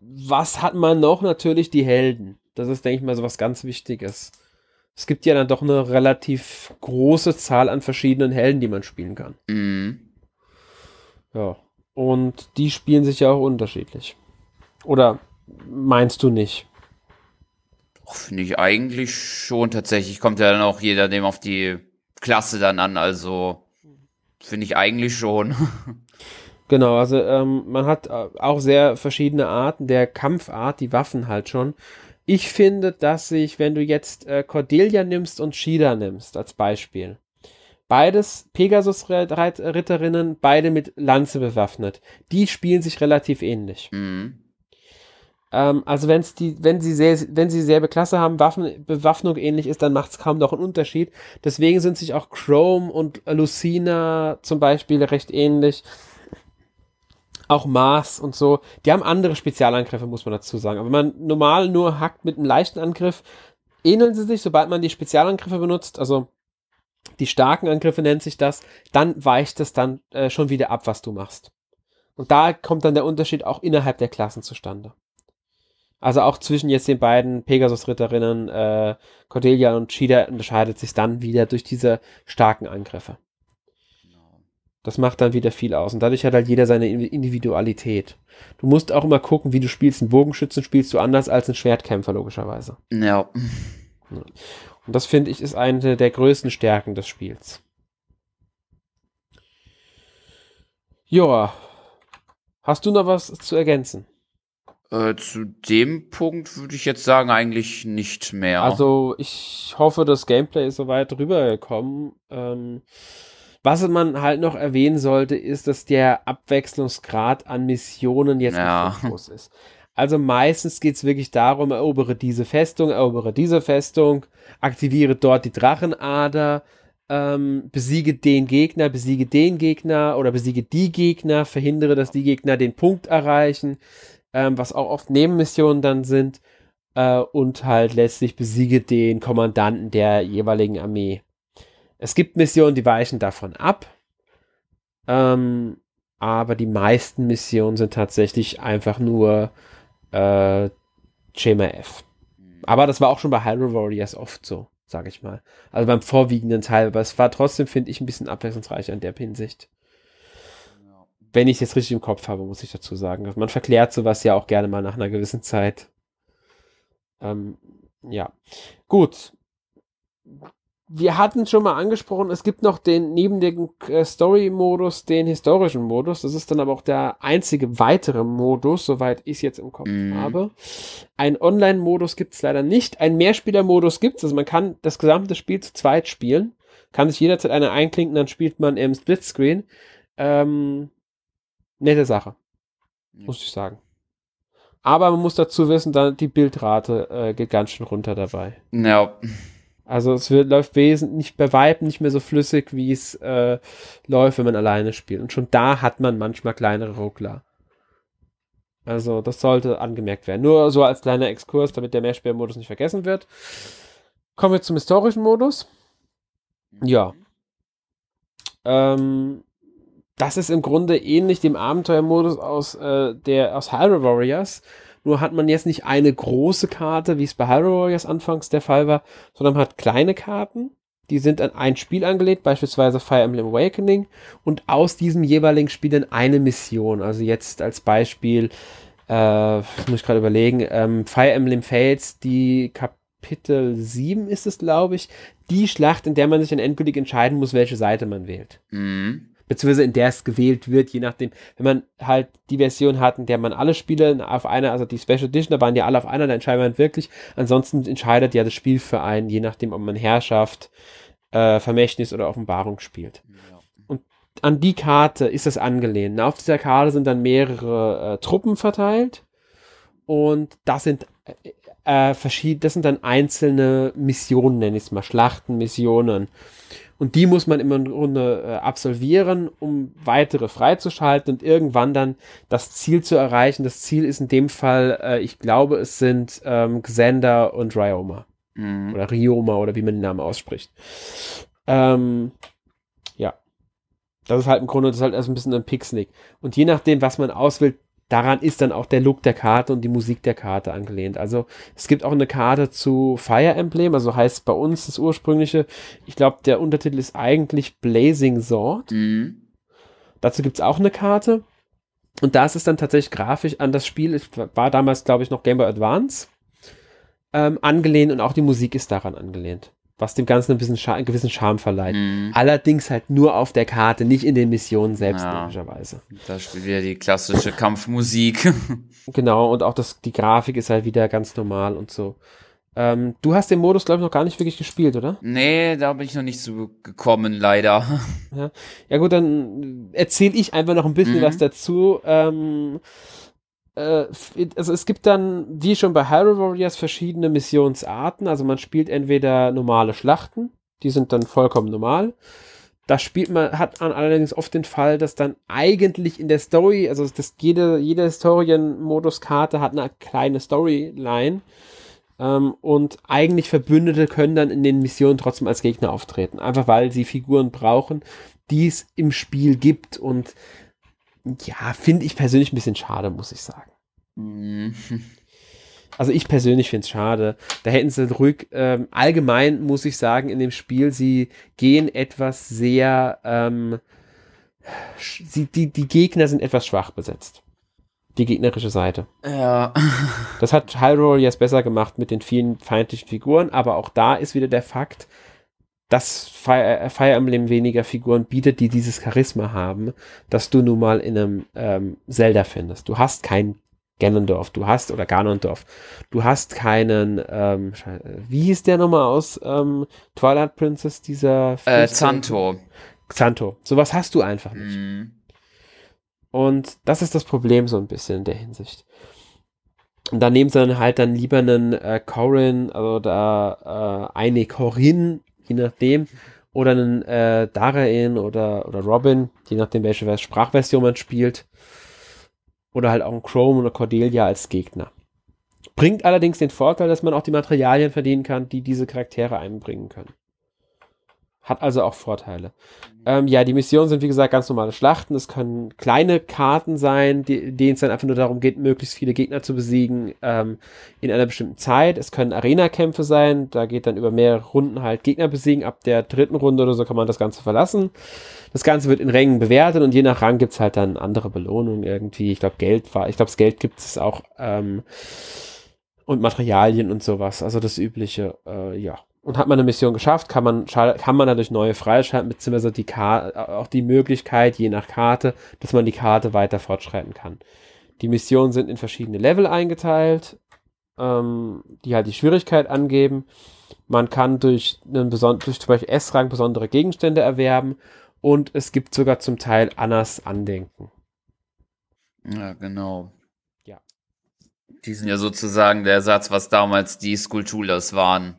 Was hat man noch? Natürlich die Helden. Das ist, denke ich mal, so was ganz Wichtiges. Es gibt ja dann doch eine relativ große Zahl an verschiedenen Helden, die man spielen kann. Mhm. Ja. Und die spielen sich ja auch unterschiedlich. Oder meinst du nicht? Finde ich eigentlich schon tatsächlich. Kommt ja dann auch jeder dem auf die Klasse dann an. Also Finde ich eigentlich schon. Genau, also ähm, man hat äh, auch sehr verschiedene Arten der Kampfart, die Waffen halt schon. Ich finde, dass sich, wenn du jetzt äh, Cordelia nimmst und Shida nimmst als Beispiel, beides Pegasus-Ritterinnen, beide mit Lanze bewaffnet, die spielen sich relativ ähnlich. Mhm. Ähm, also wenn's die, wenn sie sehr, wenn sie dieselbe Klasse haben, Waffen, Bewaffnung ähnlich ist, dann macht es kaum noch einen Unterschied. Deswegen sind sich auch Chrome und Lucina zum Beispiel recht ähnlich auch Mars und so, die haben andere Spezialangriffe, muss man dazu sagen. Aber wenn man normal nur hackt mit einem leichten Angriff, ähneln sie sich, sobald man die Spezialangriffe benutzt, also die starken Angriffe nennt sich das, dann weicht es dann äh, schon wieder ab, was du machst. Und da kommt dann der Unterschied auch innerhalb der Klassen zustande. Also auch zwischen jetzt den beiden Pegasus-Ritterinnen, äh, Cordelia und Cheetah unterscheidet sich dann wieder durch diese starken Angriffe. Das macht dann wieder viel aus. Und dadurch hat halt jeder seine Individualität. Du musst auch immer gucken, wie du spielst. Einen Bogenschützen spielst du anders als einen Schwertkämpfer, logischerweise. Ja. Und das finde ich ist eine der größten Stärken des Spiels. Joa. Hast du noch was zu ergänzen? Äh, zu dem Punkt würde ich jetzt sagen, eigentlich nicht mehr. Also, ich hoffe, das Gameplay ist soweit rübergekommen. Ähm, was man halt noch erwähnen sollte, ist, dass der Abwechslungsgrad an Missionen jetzt ja. nicht so groß ist. Also meistens geht es wirklich darum, erobere diese Festung, erobere diese Festung, aktiviere dort die Drachenader, ähm, besiege den Gegner, besiege den Gegner oder besiege die Gegner, verhindere, dass die Gegner den Punkt erreichen, ähm, was auch oft Nebenmissionen dann sind, äh, und halt letztlich besiege den Kommandanten der jeweiligen Armee. Es gibt Missionen, die weichen davon ab. Ähm, aber die meisten Missionen sind tatsächlich einfach nur äh, Schema F. Aber das war auch schon bei Hyrule Warriors oft so, sage ich mal. Also beim vorwiegenden Teil. Aber es war trotzdem, finde ich, ein bisschen abwechslungsreicher in der Hinsicht. Wenn ich es jetzt richtig im Kopf habe, muss ich dazu sagen. Man verklärt sowas ja auch gerne mal nach einer gewissen Zeit. Ähm, ja. Gut wir hatten schon mal angesprochen, es gibt noch den, neben dem äh, Story-Modus, den historischen Modus. Das ist dann aber auch der einzige weitere Modus, soweit ich es jetzt im Kopf mm. habe. Ein Online-Modus gibt es leider nicht. Ein Mehrspieler-Modus gibt es. Also man kann das gesamte Spiel zu zweit spielen. Kann sich jederzeit einer einklinken, dann spielt man im Splitscreen. Ähm, nette Sache. Mm. Muss ich sagen. Aber man muss dazu wissen, dann die Bildrate äh, geht ganz schön runter dabei. Ja. Also es wird, läuft wesentlich bei Weitem nicht mehr so flüssig, wie es äh, läuft, wenn man alleine spielt. Und schon da hat man manchmal kleinere Ruckler. Also das sollte angemerkt werden. Nur so als kleiner Exkurs, damit der Mehrspielermodus nicht vergessen wird. Kommen wir zum historischen Modus. Ja. Ähm, das ist im Grunde ähnlich dem Abenteuermodus aus äh, der aus Hyrule Warriors. Nur hat man jetzt nicht eine große Karte, wie es bei Hyrule Warriors anfangs der Fall war, sondern man hat kleine Karten, die sind an ein Spiel angelegt, beispielsweise Fire Emblem Awakening, und aus diesem jeweiligen Spiel dann eine Mission. Also jetzt als Beispiel, äh, muss ich gerade überlegen, ähm, Fire Emblem Fates, die Kapitel 7 ist es, glaube ich, die Schlacht, in der man sich dann endgültig entscheiden muss, welche Seite man wählt. Mhm beziehungsweise in der es gewählt wird, je nachdem, wenn man halt die Version hat, in der man alle Spiele auf einer, also die Special Edition, da waren ja alle auf einer, da entscheidet man wirklich. Ansonsten entscheidet ja das Spiel für einen, je nachdem, ob man Herrschaft, äh, Vermächtnis oder Offenbarung spielt. Ja. Und an die Karte ist es angelehnt. auf dieser Karte sind dann mehrere äh, Truppen verteilt und das sind äh, äh verschiedene, das sind dann einzelne Missionen, nenne ich es mal, Schlachtenmissionen. Und die muss man immer im Grunde äh, absolvieren, um weitere freizuschalten und irgendwann dann das Ziel zu erreichen. Das Ziel ist in dem Fall, äh, ich glaube, es sind ähm, Xander und Ryoma. Mhm. Oder Ryoma oder wie man den Namen ausspricht. Ähm, ja. Das ist halt im Grunde, das ist halt erst ein bisschen ein Pixelig. Und je nachdem, was man auswählt, daran ist dann auch der Look der Karte und die Musik der Karte angelehnt. Also es gibt auch eine Karte zu Fire Emblem, also heißt bei uns das ursprüngliche, ich glaube, der Untertitel ist eigentlich Blazing Sword. Mhm. Dazu gibt es auch eine Karte. Und da ist es dann tatsächlich grafisch an das Spiel, ich war damals, glaube ich, noch Game Boy Advance, ähm, angelehnt und auch die Musik ist daran angelehnt. Was dem Ganzen ein bisschen einen gewissen Charme verleiht. Mhm. Allerdings halt nur auf der Karte, nicht in den Missionen selbst, ja, logischerweise. Da spielt wieder die klassische Kampfmusik. genau, und auch das, die Grafik ist halt wieder ganz normal und so. Ähm, du hast den Modus, glaube ich, noch gar nicht wirklich gespielt, oder? Nee, da bin ich noch nicht so gekommen, leider. Ja, ja gut, dann erzähle ich einfach noch ein bisschen mhm. was dazu. Ähm, äh, also es gibt dann, wie schon bei Hyrule Warriors, verschiedene Missionsarten. Also man spielt entweder normale Schlachten, die sind dann vollkommen normal. Da spielt man, hat man allerdings oft den Fall, dass dann eigentlich in der Story, also das, jede, jede Historien-Modus-Karte hat eine kleine Storyline. Ähm, und eigentlich Verbündete können dann in den Missionen trotzdem als Gegner auftreten. Einfach weil sie Figuren brauchen, die es im Spiel gibt. Und ja, finde ich persönlich ein bisschen schade, muss ich sagen. Mhm. Also ich persönlich finde es schade. Da hätten sie ruhig, ähm, allgemein muss ich sagen, in dem Spiel, sie gehen etwas sehr, ähm, sie, die, die Gegner sind etwas schwach besetzt. Die gegnerische Seite. Ja. Das hat Hyrule jetzt besser gemacht mit den vielen feindlichen Figuren, aber auch da ist wieder der Fakt, dass Fire, äh, Fire Emblem weniger Figuren bietet, die dieses Charisma haben, dass du nun mal in einem ähm, Zelda findest. Du hast kein Ganondorf, du hast, oder Ganondorf, du hast keinen, ähm, wie hieß der nochmal aus ähm, Twilight Princess, dieser äh, Zanto. Xanto. Sowas hast du einfach nicht. Mm. Und das ist das Problem so ein bisschen in der Hinsicht. Und da nehmen sie dann halt dann lieber einen äh, Corin, also da äh, eine Corin je nachdem. Oder einen äh, Darain oder, oder Robin, je nachdem, welche Sprachversion man spielt. Oder halt auch ein Chrome oder Cordelia als Gegner. Bringt allerdings den Vorteil, dass man auch die Materialien verdienen kann, die diese Charaktere einbringen können. Hat also auch Vorteile. Ähm, ja, die Missionen sind wie gesagt ganz normale Schlachten. Es können kleine Karten sein, die, denen es dann einfach nur darum geht, möglichst viele Gegner zu besiegen ähm, in einer bestimmten Zeit. Es können Arena-Kämpfe sein. Da geht dann über mehrere Runden halt Gegner besiegen. Ab der dritten Runde oder so kann man das Ganze verlassen. Das Ganze wird in Rängen bewertet und je nach Rang gibt's halt dann andere Belohnungen irgendwie. Ich glaube, Geld war, ich glaube, das Geld gibt es auch ähm, und Materialien und sowas. Also das übliche, äh, ja und hat man eine Mission geschafft, kann man, kann man dadurch neue freischalten, beziehungsweise die Karte, auch die Möglichkeit, je nach Karte, dass man die Karte weiter fortschreiten kann. Die Missionen sind in verschiedene Level eingeteilt, ähm, die halt die Schwierigkeit angeben. Man kann durch, einen beson durch zum Beispiel S-Rang besondere Gegenstände erwerben und es gibt sogar zum Teil Annas Andenken. Ja, genau. Ja. Die sind ja sozusagen der Ersatz, was damals die Skulpturas waren.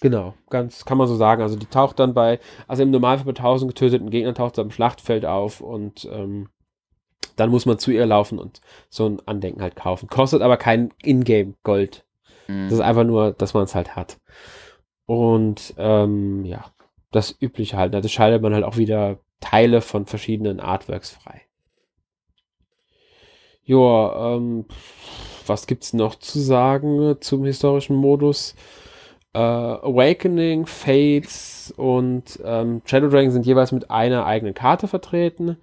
Genau, ganz kann man so sagen. Also die taucht dann bei, also im Normalfall bei 1000 getöteten Gegnern taucht sie am Schlachtfeld auf und ähm, dann muss man zu ihr laufen und so ein Andenken halt kaufen. Kostet aber kein Ingame Gold. Mhm. Das ist einfach nur, dass man es halt hat. Und ähm, ja, das übliche halt. Das schaltet man halt auch wieder Teile von verschiedenen Artworks frei. Ja, ähm, was gibt's noch zu sagen zum historischen Modus? Äh, Awakening, Fates und ähm, Shadow Dragon sind jeweils mit einer eigenen Karte vertreten.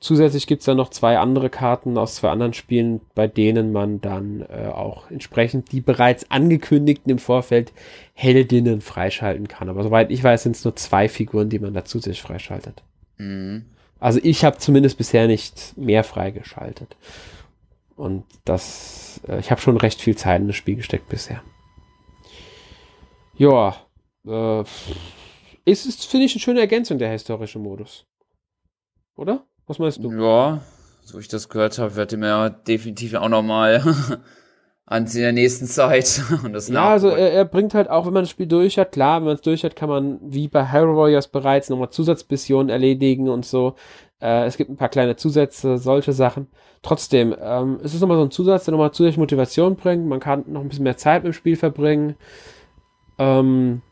Zusätzlich gibt es dann noch zwei andere Karten aus zwei anderen Spielen, bei denen man dann äh, auch entsprechend die bereits angekündigten im Vorfeld Heldinnen freischalten kann. Aber soweit ich weiß, sind es nur zwei Figuren, die man da zusätzlich freischaltet. Mhm. Also ich habe zumindest bisher nicht mehr freigeschaltet. Und das, äh, ich habe schon recht viel Zeit in das Spiel gesteckt bisher. Ja, äh, ist, ist finde ich, eine schöne Ergänzung, der historische Modus. Oder? Was meinst du? Ja, so ich das gehört habe, wird mir ja definitiv auch nochmal in der nächsten Zeit. Und das ja, also er, er, bringt halt auch, wenn man das Spiel durch hat, klar, wenn man es durch hat, kann man wie bei Hero Warriors bereits nochmal Zusatzmissionen erledigen und so. Äh, es gibt ein paar kleine Zusätze, solche Sachen. Trotzdem, ähm, es ist nochmal so ein Zusatz, der nochmal zusätzliche Motivation bringt. Man kann noch ein bisschen mehr Zeit im Spiel verbringen. Ähm,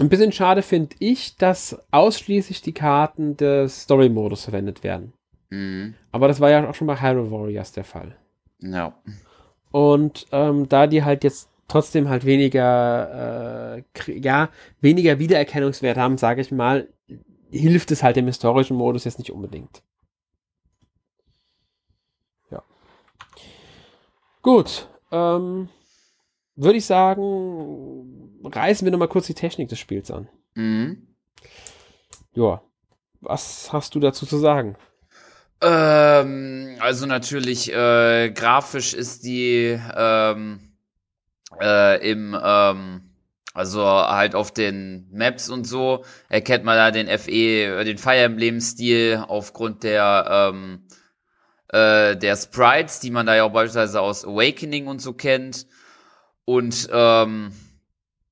ein bisschen schade finde ich, dass ausschließlich die Karten des Story-Modus verwendet werden. Mhm. Aber das war ja auch schon bei Hyrule Warriors der Fall. Ja. Und ähm, da die halt jetzt trotzdem halt weniger, äh, ja, weniger Wiedererkennungswert haben, sage ich mal, hilft es halt dem historischen Modus jetzt nicht unbedingt. Ja. Gut. Ähm, würde ich sagen, reißen wir nochmal kurz die Technik des Spiels an. Mhm. Ja, was hast du dazu zu sagen? Ähm, also natürlich, äh, grafisch ist die ähm, äh, im, ähm, also halt auf den Maps und so, erkennt man da den FE, den Fire Emblem-Stil aufgrund der, ähm, äh, der Sprites, die man da ja auch beispielsweise aus Awakening und so kennt. Und ähm,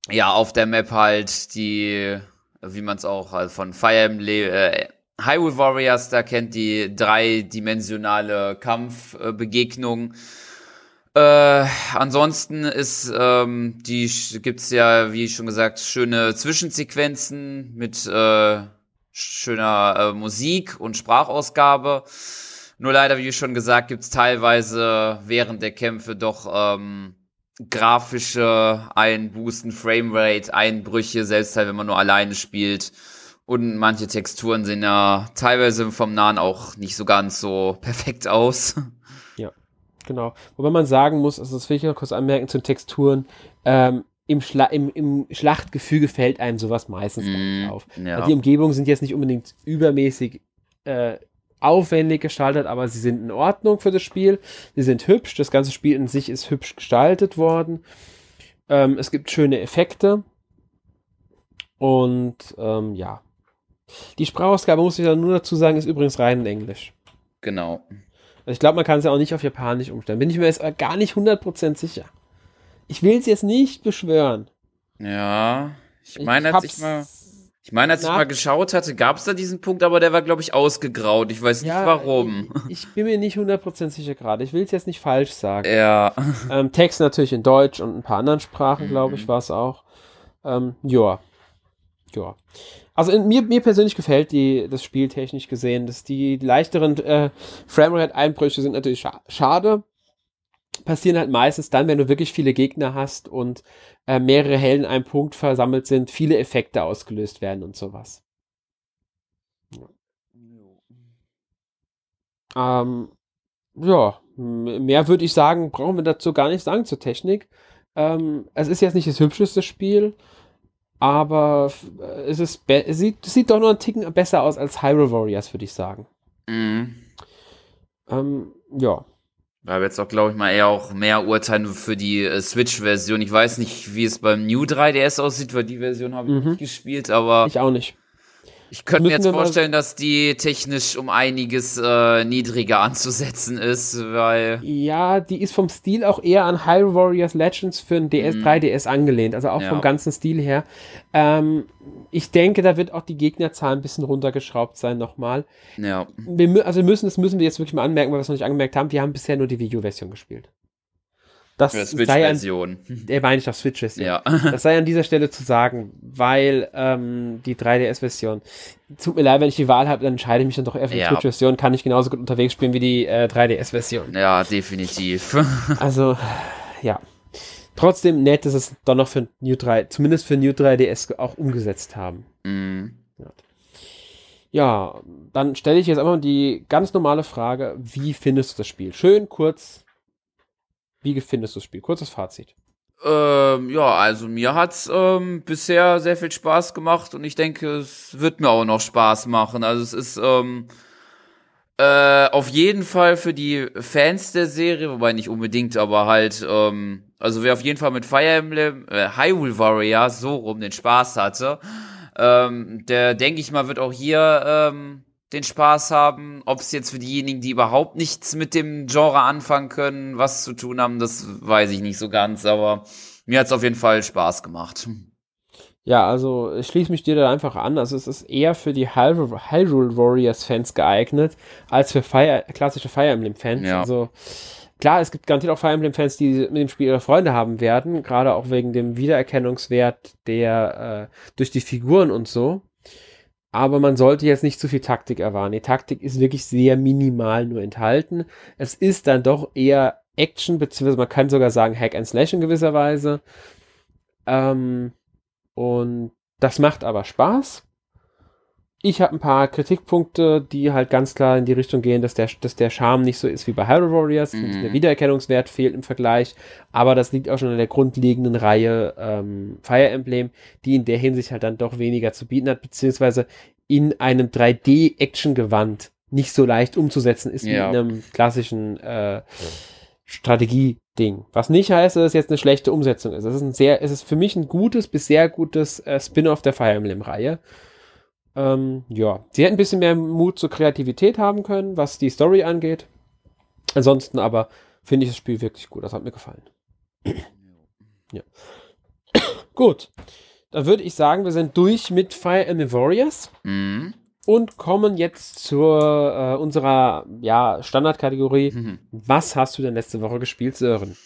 ja, auf der Map halt die, wie man es auch also von Fire Emblem, äh, Hyrule Warriors da kennt, die dreidimensionale Kampfbegegnung. Äh, ansonsten ist ähm, die gibt's ja, wie schon gesagt, schöne Zwischensequenzen mit äh, schöner äh, Musik und Sprachausgabe. Nur leider, wie schon gesagt, gibt's teilweise während der Kämpfe doch ähm, grafische Einbußen, Framerate, Einbrüche, selbst halt, wenn man nur alleine spielt. Und manche Texturen sehen ja teilweise vom Nahen auch nicht so ganz so perfekt aus. Ja, genau. Wobei man sagen muss, also das will ich noch kurz anmerken zu den Texturen, ähm, im, Schla im, im Schlachtgefüge fällt einem sowas meistens mm, nicht auf. Ja. Also die Umgebungen sind jetzt nicht unbedingt übermäßig äh, aufwendig gestaltet, aber sie sind in Ordnung für das Spiel. Sie sind hübsch. Das ganze Spiel in sich ist hübsch gestaltet worden. Ähm, es gibt schöne Effekte. Und ähm, ja. Die Sprachausgabe, muss ich dann nur dazu sagen, ist übrigens rein in Englisch. Genau. Also ich glaube, man kann es ja auch nicht auf Japanisch umstellen. Bin ich mir jetzt gar nicht 100% sicher. Ich will es jetzt nicht beschwören. Ja, ich meine, als ich mal ich meine, als ich mal geschaut hatte, gab es da diesen Punkt, aber der war, glaube ich, ausgegraut. Ich weiß ja, nicht warum. Ich, ich, bin mir nicht 100% sicher gerade. Ich will es jetzt nicht falsch sagen. Ja. Ähm, Text natürlich in Deutsch und ein paar anderen Sprachen, glaube ich, mhm. war es auch. Ähm, ja. Ja. Also in, mir, mir persönlich gefällt die, das Spiel technisch gesehen. Dass die leichteren äh, Framerate-Einbrüche sind natürlich scha schade passieren halt meistens dann, wenn du wirklich viele Gegner hast und äh, mehrere Helden in einem Punkt versammelt sind, viele Effekte ausgelöst werden und sowas. Ja, ähm, ja mehr würde ich sagen, brauchen wir dazu gar nicht sagen zur Technik. Ähm, es ist jetzt nicht das hübscheste Spiel, aber es, ist es sieht, es sieht doch noch einen Ticken besser aus als Hyrule Warriors, würde ich sagen. Mhm. Ähm, ja. Da wird jetzt auch, glaube ich, mal eher auch mehr urteilen für die äh, Switch-Version. Ich weiß nicht, wie es beim New 3DS aussieht, weil die Version habe ich mhm. nicht gespielt, aber. Ich auch nicht. Ich könnte mir jetzt vorstellen, dass die technisch um einiges äh, niedriger anzusetzen ist, weil. Ja, die ist vom Stil auch eher an Hyrule Warriors Legends für ein DS, mhm. 3DS angelehnt, also auch ja. vom ganzen Stil her. Ähm, ich denke, da wird auch die Gegnerzahl ein bisschen runtergeschraubt sein nochmal. Ja. Wir, also müssen, das müssen wir jetzt wirklich mal anmerken, weil wir es noch nicht angemerkt haben. Wir haben bisher nur die Wii U-Version gespielt. Das Switch-Version. Der meine ich doch Switch-Version. Ja. Das sei an dieser Stelle zu sagen, weil ähm, die 3DS-Version. Tut mir leid, wenn ich die Wahl habe, dann entscheide ich mich dann doch eher für die ja. Switch-Version. Kann ich genauso gut unterwegs spielen wie die äh, 3DS-Version. Ja, definitiv. also, ja. Trotzdem nett, dass es doch noch für New 3, zumindest für New 3DS auch umgesetzt haben. Ja. ja, dann stelle ich jetzt einfach die ganz normale Frage: Wie findest du das Spiel? Schön, kurz, wie findest du das Spiel? Kurzes Fazit. Ähm, ja, also mir hat's ähm, bisher sehr viel Spaß gemacht und ich denke, es wird mir auch noch Spaß machen. Also es ist ähm, äh, auf jeden Fall für die Fans der Serie, wobei nicht unbedingt, aber halt, ähm, also wer auf jeden Fall mit Fire Emblem, äh, Hyrule Warrior so rum den Spaß hatte, ähm, der denke ich mal wird auch hier ähm, den Spaß haben. Ob es jetzt für diejenigen, die überhaupt nichts mit dem Genre anfangen können, was zu tun haben, das weiß ich nicht so ganz, aber mir hat es auf jeden Fall Spaß gemacht. Ja, also ich schließe mich dir da einfach an. Also es ist eher für die Hyrule Warriors Fans geeignet, als für Fire, klassische Fire Emblem Fans. Ja. Also klar, es gibt garantiert auch Fire Emblem Fans, die mit dem Spiel ihre Freunde haben werden, gerade auch wegen dem Wiedererkennungswert der äh, durch die Figuren und so aber man sollte jetzt nicht zu viel Taktik erwarten. Die Taktik ist wirklich sehr minimal nur enthalten. Es ist dann doch eher Action, beziehungsweise man kann sogar sagen Hack and Slash in gewisser Weise. Ähm, und das macht aber Spaß. Ich habe ein paar Kritikpunkte, die halt ganz klar in die Richtung gehen, dass der, dass der Charme nicht so ist wie bei Hyrule Warriors. Mhm. Der Wiedererkennungswert fehlt im Vergleich. Aber das liegt auch schon an der grundlegenden Reihe ähm, Fire Emblem, die in der Hinsicht halt dann doch weniger zu bieten hat, beziehungsweise in einem 3D-Action-Gewand nicht so leicht umzusetzen ist ja. wie in einem klassischen äh, Strategie-Ding. Was nicht heißt, dass es jetzt eine schlechte Umsetzung ist. Es ist ein sehr, es ist für mich ein gutes bis sehr gutes äh, Spin-off der Fire Emblem-Reihe. Ähm, ja, sie hätten ein bisschen mehr Mut zur Kreativität haben können, was die Story angeht. Ansonsten aber finde ich das Spiel wirklich gut. Das hat mir gefallen. ja. gut. Da würde ich sagen, wir sind durch mit Fire Emblem Warriors. Mhm. Und kommen jetzt zu äh, unserer ja, Standardkategorie. Mhm. Was hast du denn letzte Woche gespielt, Sören?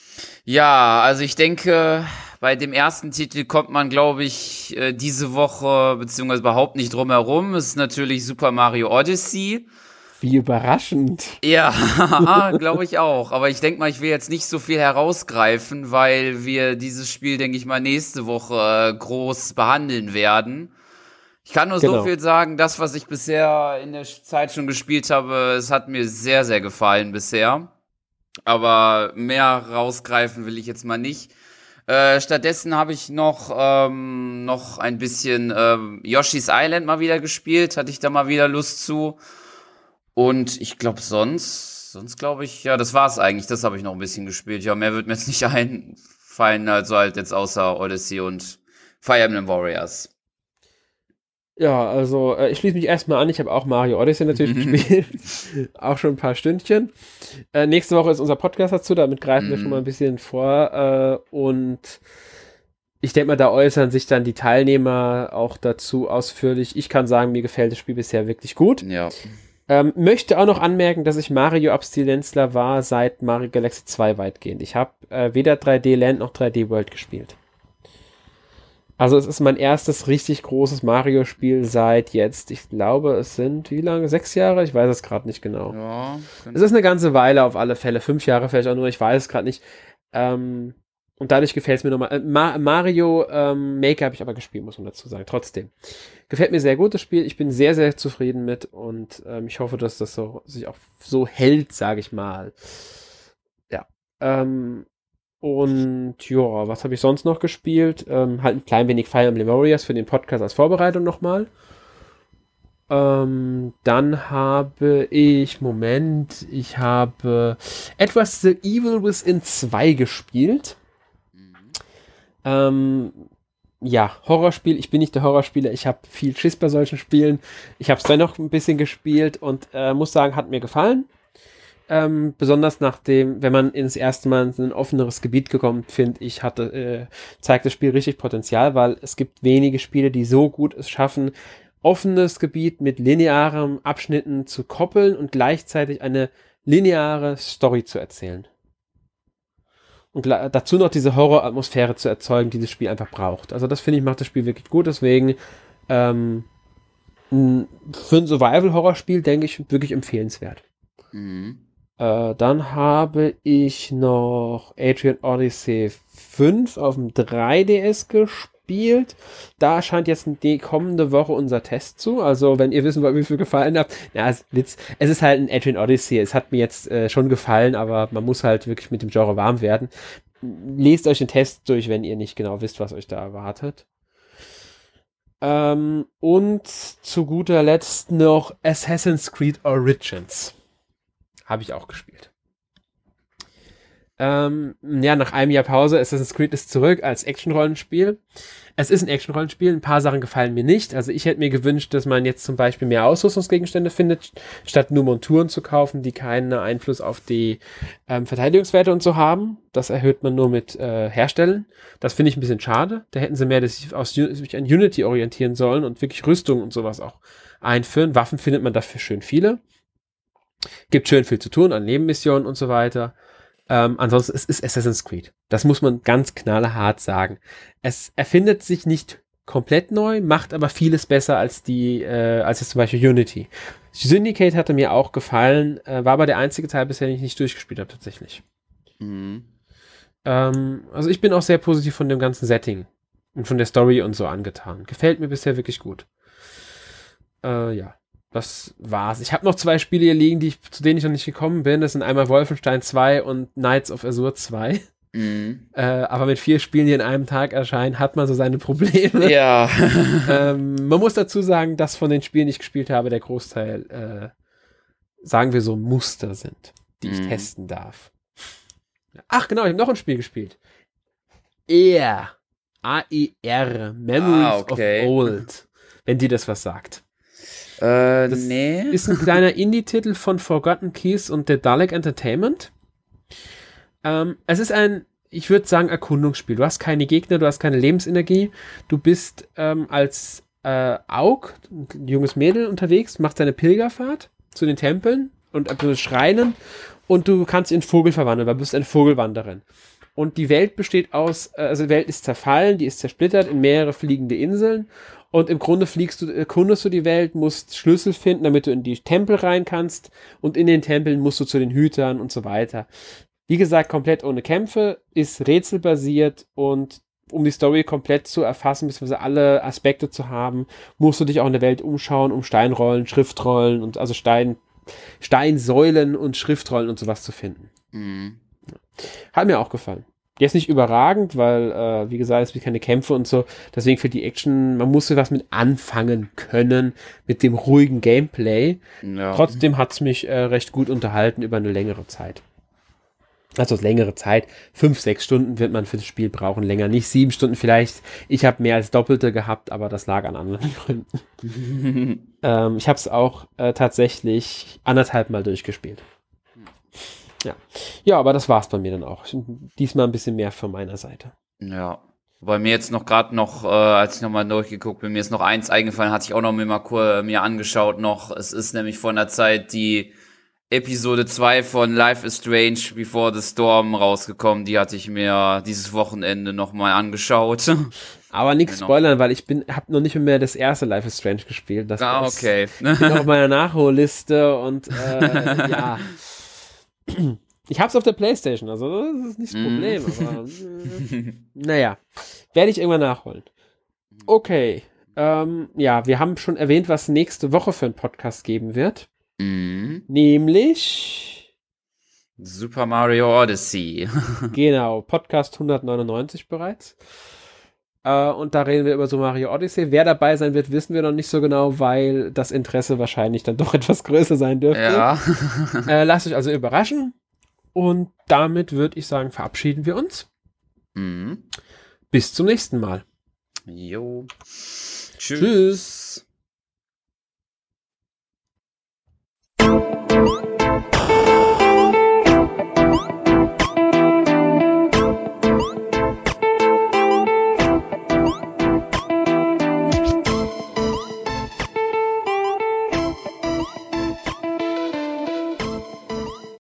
Ja, also ich denke, bei dem ersten Titel kommt man, glaube ich, äh, diese Woche beziehungsweise überhaupt nicht drum herum. Ist natürlich Super Mario Odyssey. Wie überraschend. Ja, glaube ich auch. Aber ich denke mal, ich will jetzt nicht so viel herausgreifen, weil wir dieses Spiel, denke ich mal, nächste Woche äh, groß behandeln werden. Ich kann nur genau. so viel sagen, das, was ich bisher in der Zeit schon gespielt habe, es hat mir sehr, sehr gefallen bisher. Aber mehr rausgreifen will ich jetzt mal nicht. Äh, stattdessen habe ich noch, ähm, noch ein bisschen ähm, Yoshi's Island mal wieder gespielt. Hatte ich da mal wieder Lust zu. Und ich glaube sonst, sonst glaube ich, ja, das war's eigentlich. Das habe ich noch ein bisschen gespielt. Ja, mehr wird mir jetzt nicht einfallen, also halt jetzt außer Odyssey und Fire Emblem Warriors. Ja, also äh, ich schließe mich erstmal an. Ich habe auch Mario Odyssey natürlich mhm. gespielt. auch schon ein paar Stündchen. Äh, nächste Woche ist unser Podcast dazu, damit greifen mhm. wir schon mal ein bisschen vor. Äh, und ich denke mal, da äußern sich dann die Teilnehmer auch dazu ausführlich. Ich kann sagen, mir gefällt das Spiel bisher wirklich gut. Ja. Ähm, möchte auch noch anmerken, dass ich Mario Abstinenzler war seit Mario Galaxy 2 weitgehend. Ich habe äh, weder 3D Land noch 3D World gespielt. Also es ist mein erstes richtig großes Mario-Spiel seit jetzt, ich glaube, es sind wie lange? Sechs Jahre? Ich weiß es gerade nicht genau. Ja, es ist eine ganze Weile auf alle Fälle, fünf Jahre vielleicht auch nur, ich weiß es gerade nicht. Ähm, und dadurch gefällt es mir nochmal. Äh, Ma Mario ähm, Maker habe ich aber gespielt, muss man dazu sagen. Trotzdem. Gefällt mir sehr gut das Spiel. Ich bin sehr, sehr zufrieden mit und ähm, ich hoffe, dass das so, sich auch so hält, sage ich mal. Ja. Ähm, und ja, was habe ich sonst noch gespielt? Ähm, halt ein klein wenig Fire Emblem Warriors für den Podcast als Vorbereitung nochmal. Ähm, dann habe ich, Moment, ich habe etwas The Evil Within 2 gespielt. Ähm, ja, Horrorspiel. Ich bin nicht der Horrorspieler. Ich habe viel Schiss bei solchen Spielen. Ich habe es dennoch ein bisschen gespielt und äh, muss sagen, hat mir gefallen. Ähm, besonders nachdem, wenn man ins erste Mal in ein offeneres Gebiet gekommen, finde ich, hatte, äh, zeigt das Spiel richtig Potenzial, weil es gibt wenige Spiele, die so gut es schaffen, offenes Gebiet mit linearen Abschnitten zu koppeln und gleichzeitig eine lineare Story zu erzählen. Und dazu noch diese Horroratmosphäre zu erzeugen, die das Spiel einfach braucht. Also das finde ich macht das Spiel wirklich gut, deswegen ähm, für ein Survival-Horror-Spiel denke ich wirklich empfehlenswert. Mhm. Äh, dann habe ich noch Adrian Odyssey 5 auf dem 3DS gespielt. Da erscheint jetzt die kommende Woche unser Test zu. Also, wenn ihr wissen wollt, wie viel gefallen habt, na, es, es ist halt ein Adrian Odyssey. Es hat mir jetzt äh, schon gefallen, aber man muss halt wirklich mit dem Genre warm werden. Lest euch den Test durch, wenn ihr nicht genau wisst, was euch da erwartet. Ähm, und zu guter Letzt noch Assassin's Creed Origins. Habe ich auch gespielt. Ähm, ja, nach einem Jahr Pause, Assassin's Creed ist zurück als Action-Rollenspiel. Es ist ein Action-Rollenspiel, ein paar Sachen gefallen mir nicht. Also ich hätte mir gewünscht, dass man jetzt zum Beispiel mehr Ausrüstungsgegenstände findet, statt nur Monturen zu kaufen, die keinen Einfluss auf die ähm, Verteidigungswerte und so haben. Das erhöht man nur mit äh, Herstellen. Das finde ich ein bisschen schade. Da hätten sie mehr sich aus, sich an Unity orientieren sollen und wirklich Rüstung und sowas auch einführen. Waffen findet man dafür schön viele. Gibt schön viel zu tun an Nebenmissionen und so weiter. Ähm, ansonsten, es ist Assassin's Creed. Das muss man ganz knallhart sagen. Es erfindet sich nicht komplett neu, macht aber vieles besser als die, äh, als jetzt zum Beispiel Unity. Syndicate hatte mir auch gefallen, äh, war aber der einzige Teil bisher, den ich nicht durchgespielt habe, tatsächlich. Mhm. Ähm, also ich bin auch sehr positiv von dem ganzen Setting und von der Story und so angetan. Gefällt mir bisher wirklich gut. Äh, ja, das war's. Ich habe noch zwei Spiele hier liegen, die ich, zu denen ich noch nicht gekommen bin. Das sind einmal Wolfenstein 2 und Knights of Azure 2. Mhm. Äh, aber mit vier Spielen, die in einem Tag erscheinen, hat man so seine Probleme. Ja. ähm, man muss dazu sagen, dass von den Spielen, die ich gespielt habe, der Großteil, äh, sagen wir so, Muster sind, die mhm. ich testen darf. Ach genau, ich habe noch ein Spiel gespielt. Air. A-E-R. Memories ah, okay. of Old. Wenn dir das was sagt. Äh, das nee. Ist ein kleiner Indie-Titel von Forgotten Keys und The Dalek Entertainment. Ähm, es ist ein, ich würde sagen, Erkundungsspiel. Du hast keine Gegner, du hast keine Lebensenergie. Du bist ähm, als äh, Aug, ein junges Mädel, unterwegs, machst deine Pilgerfahrt zu den Tempeln und äh, Schreinen und du kannst in Vogel verwandeln, weil du bist eine Vogelwanderin. Und die Welt besteht aus, äh, also die Welt ist zerfallen, die ist zersplittert in mehrere fliegende Inseln. Und im Grunde fliegst du, erkundest du die Welt, musst Schlüssel finden, damit du in die Tempel rein kannst. Und in den Tempeln musst du zu den Hütern und so weiter. Wie gesagt, komplett ohne Kämpfe, ist rätselbasiert und um die Story komplett zu erfassen, beziehungsweise alle Aspekte zu haben, musst du dich auch in der Welt umschauen, um Steinrollen, Schriftrollen und also Stein, Steinsäulen und Schriftrollen und sowas zu finden. Mhm. Hat mir auch gefallen. Jetzt nicht überragend, weil, äh, wie gesagt, es gibt keine Kämpfe und so. Deswegen für die Action, man musste was mit anfangen können, mit dem ruhigen Gameplay. Ja. Trotzdem hat es mich äh, recht gut unterhalten über eine längere Zeit also längere Zeit, fünf, sechs Stunden wird man für das Spiel brauchen, länger nicht, sieben Stunden vielleicht. Ich habe mehr als Doppelte gehabt, aber das lag an anderen Gründen. ähm, ich habe es auch äh, tatsächlich anderthalb Mal durchgespielt. Ja. Ja, aber das war's bei mir dann auch. Diesmal ein bisschen mehr von meiner Seite. Ja. Weil mir jetzt noch gerade noch, äh, als ich nochmal durchgeguckt bin, mir ist noch eins eingefallen, hatte ich auch noch mir mal äh, mir angeschaut noch. Es ist nämlich von der Zeit die Episode 2 von Life is Strange Before the Storm rausgekommen. Die hatte ich mir dieses Wochenende nochmal angeschaut. Aber nichts genau. spoilern, weil ich bin, hab noch nicht mehr das erste Life is Strange gespielt. Das ah, okay. Ist, bin auf meiner Nachholliste und äh, ja. Ich hab's auf der Playstation, also das ist nicht das mhm. Problem. Aber äh, naja, werde ich irgendwann nachholen. Okay. Ähm, ja, wir haben schon erwähnt, was nächste Woche für einen Podcast geben wird. Mhm. Nämlich Super Mario Odyssey. genau, Podcast 199 bereits. Äh, und da reden wir über Super Mario Odyssey. Wer dabei sein wird, wissen wir noch nicht so genau, weil das Interesse wahrscheinlich dann doch etwas größer sein dürfte. Ja. äh, lasst euch also überraschen. Und damit würde ich sagen, verabschieden wir uns. Mhm. Bis zum nächsten Mal. Jo. Tschüss. Tschüss.